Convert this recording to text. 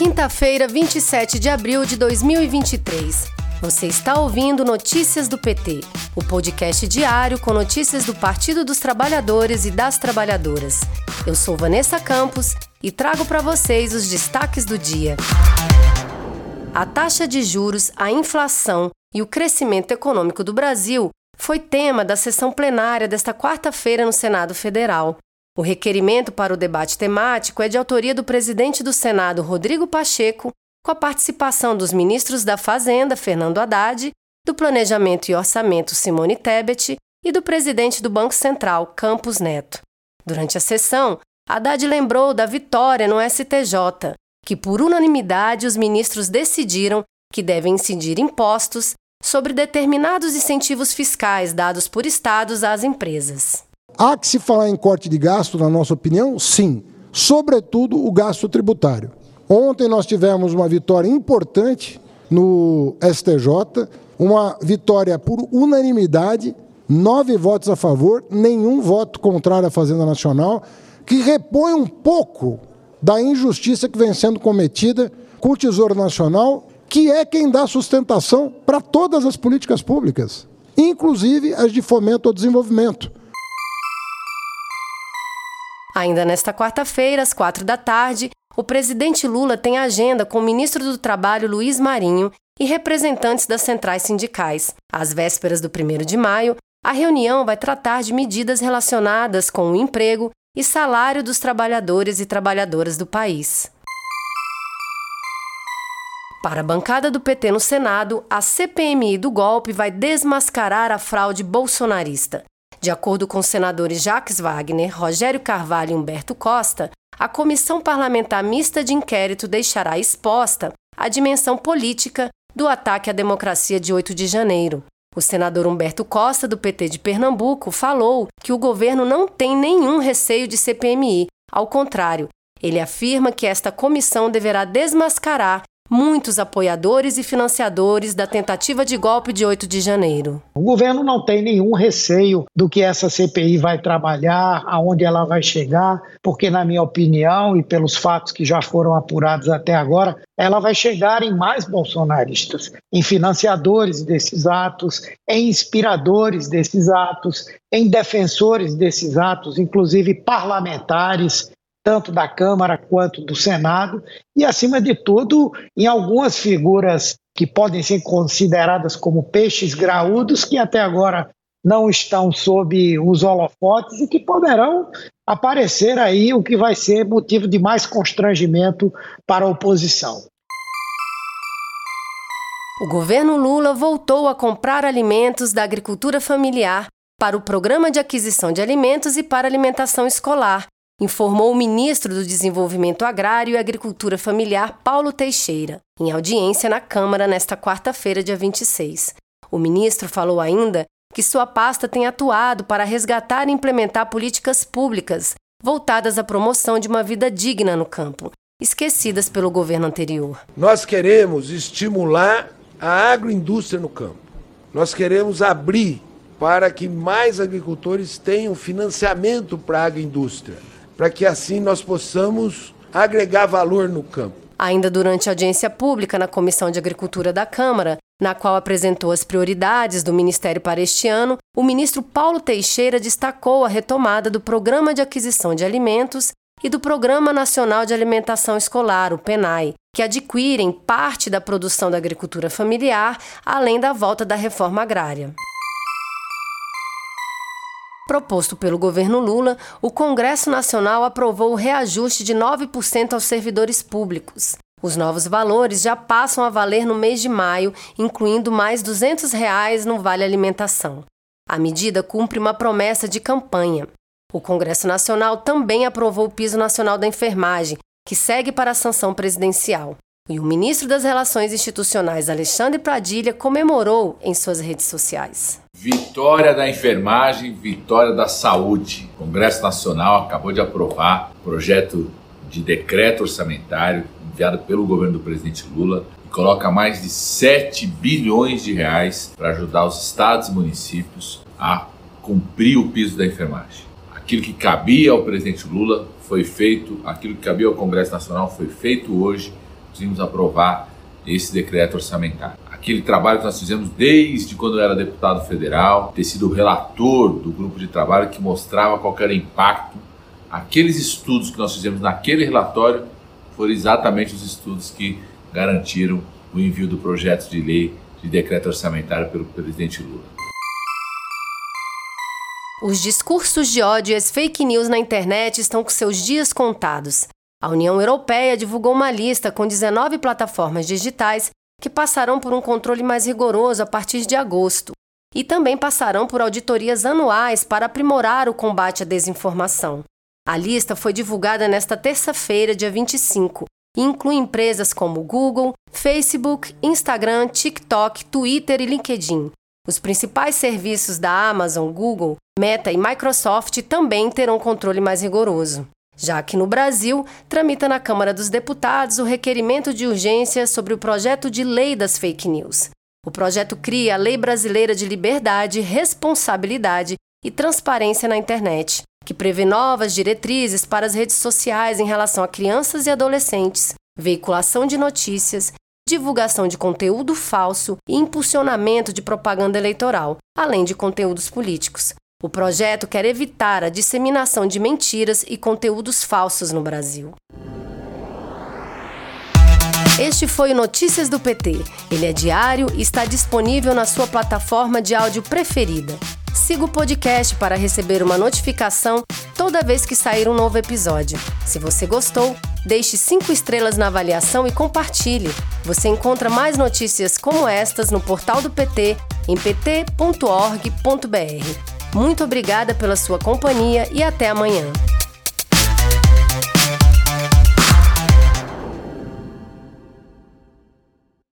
quinta-feira, 27 de abril de 2023. Você está ouvindo Notícias do PT, o podcast diário com notícias do Partido dos Trabalhadores e das Trabalhadoras. Eu sou Vanessa Campos e trago para vocês os destaques do dia. A taxa de juros, a inflação e o crescimento econômico do Brasil foi tema da sessão plenária desta quarta-feira no Senado Federal. O requerimento para o debate temático é de autoria do presidente do Senado, Rodrigo Pacheco, com a participação dos ministros da Fazenda, Fernando Haddad, do Planejamento e Orçamento, Simone Tebet, e do presidente do Banco Central, Campos Neto. Durante a sessão, Haddad lembrou da vitória no STJ, que por unanimidade os ministros decidiram que devem incidir impostos sobre determinados incentivos fiscais dados por estados às empresas. Há que se falar em corte de gasto, na nossa opinião? Sim. Sobretudo o gasto tributário. Ontem nós tivemos uma vitória importante no STJ, uma vitória por unanimidade, nove votos a favor, nenhum voto contrário à Fazenda Nacional, que repõe um pouco da injustiça que vem sendo cometida com o Tesouro Nacional, que é quem dá sustentação para todas as políticas públicas, inclusive as de fomento ao desenvolvimento. Ainda nesta quarta-feira, às quatro da tarde, o presidente Lula tem agenda com o ministro do Trabalho Luiz Marinho e representantes das centrais sindicais. Às vésperas do 1 de maio, a reunião vai tratar de medidas relacionadas com o emprego e salário dos trabalhadores e trabalhadoras do país. Para a bancada do PT no Senado, a CPMI do golpe vai desmascarar a fraude bolsonarista. De acordo com os senadores Jacques Wagner, Rogério Carvalho e Humberto Costa, a Comissão Parlamentar Mista de Inquérito deixará exposta a dimensão política do ataque à democracia de 8 de janeiro. O senador Humberto Costa, do PT de Pernambuco, falou que o governo não tem nenhum receio de CPMI. Ao contrário, ele afirma que esta comissão deverá desmascarar muitos apoiadores e financiadores da tentativa de golpe de 8 de janeiro. O governo não tem nenhum receio do que essa CPI vai trabalhar, aonde ela vai chegar, porque, na minha opinião, e pelos fatos que já foram apurados até agora, ela vai chegar em mais bolsonaristas, em financiadores desses atos, em inspiradores desses atos, em defensores desses atos, inclusive parlamentares tanto da Câmara quanto do Senado, e, acima de tudo, em algumas figuras que podem ser consideradas como peixes graúdos, que até agora não estão sob os holofotes e que poderão aparecer aí, o que vai ser motivo de mais constrangimento para a oposição. O governo Lula voltou a comprar alimentos da agricultura familiar para o Programa de Aquisição de Alimentos e para Alimentação Escolar, informou o ministro do Desenvolvimento Agrário e Agricultura Familiar, Paulo Teixeira, em audiência na Câmara nesta quarta-feira, dia 26. O ministro falou ainda que sua pasta tem atuado para resgatar e implementar políticas públicas voltadas à promoção de uma vida digna no campo, esquecidas pelo governo anterior. Nós queremos estimular a agroindústria no campo. Nós queremos abrir para que mais agricultores tenham financiamento para a agroindústria para que assim nós possamos agregar valor no campo. Ainda durante a audiência pública na Comissão de Agricultura da Câmara, na qual apresentou as prioridades do Ministério para este ano, o ministro Paulo Teixeira destacou a retomada do Programa de Aquisição de Alimentos e do Programa Nacional de Alimentação Escolar, o PENAI, que adquirem parte da produção da agricultura familiar, além da volta da reforma agrária proposto pelo governo Lula, o Congresso Nacional aprovou o reajuste de 9% aos servidores públicos. Os novos valores já passam a valer no mês de maio, incluindo mais 200 reais no Vale Alimentação. A medida cumpre uma promessa de campanha. O Congresso Nacional também aprovou o Piso Nacional da Enfermagem, que segue para a sanção presidencial. E o ministro das Relações Institucionais, Alexandre Pradilha, comemorou em suas redes sociais. Vitória da enfermagem, vitória da saúde. O Congresso Nacional acabou de aprovar projeto de decreto orçamentário enviado pelo governo do presidente Lula e coloca mais de 7 bilhões de reais para ajudar os estados e municípios a cumprir o piso da enfermagem. Aquilo que cabia ao presidente Lula foi feito, aquilo que cabia ao Congresso Nacional foi feito hoje conseguimos aprovar esse decreto orçamentário. Aquele trabalho que nós fizemos desde quando eu era deputado federal, ter sido relator do grupo de trabalho que mostrava qual era o impacto. Aqueles estudos que nós fizemos naquele relatório foram exatamente os estudos que garantiram o envio do projeto de lei de decreto orçamentário pelo presidente Lula. Os discursos de ódio e as fake news na internet estão com seus dias contados. A União Europeia divulgou uma lista com 19 plataformas digitais que passarão por um controle mais rigoroso a partir de agosto e também passarão por auditorias anuais para aprimorar o combate à desinformação. A lista foi divulgada nesta terça-feira, dia 25, e inclui empresas como Google, Facebook, Instagram, TikTok, Twitter e LinkedIn. Os principais serviços da Amazon, Google, Meta e Microsoft também terão controle mais rigoroso. Já que no Brasil, tramita na Câmara dos Deputados o requerimento de urgência sobre o projeto de lei das fake news. O projeto cria a Lei Brasileira de Liberdade, Responsabilidade e Transparência na Internet, que prevê novas diretrizes para as redes sociais em relação a crianças e adolescentes, veiculação de notícias, divulgação de conteúdo falso e impulsionamento de propaganda eleitoral, além de conteúdos políticos. O projeto quer evitar a disseminação de mentiras e conteúdos falsos no Brasil. Este foi o Notícias do PT. Ele é diário e está disponível na sua plataforma de áudio preferida. Siga o podcast para receber uma notificação toda vez que sair um novo episódio. Se você gostou, deixe cinco estrelas na avaliação e compartilhe. Você encontra mais notícias como estas no portal do PT em pt.org.br. Muito obrigada pela sua companhia e até amanhã.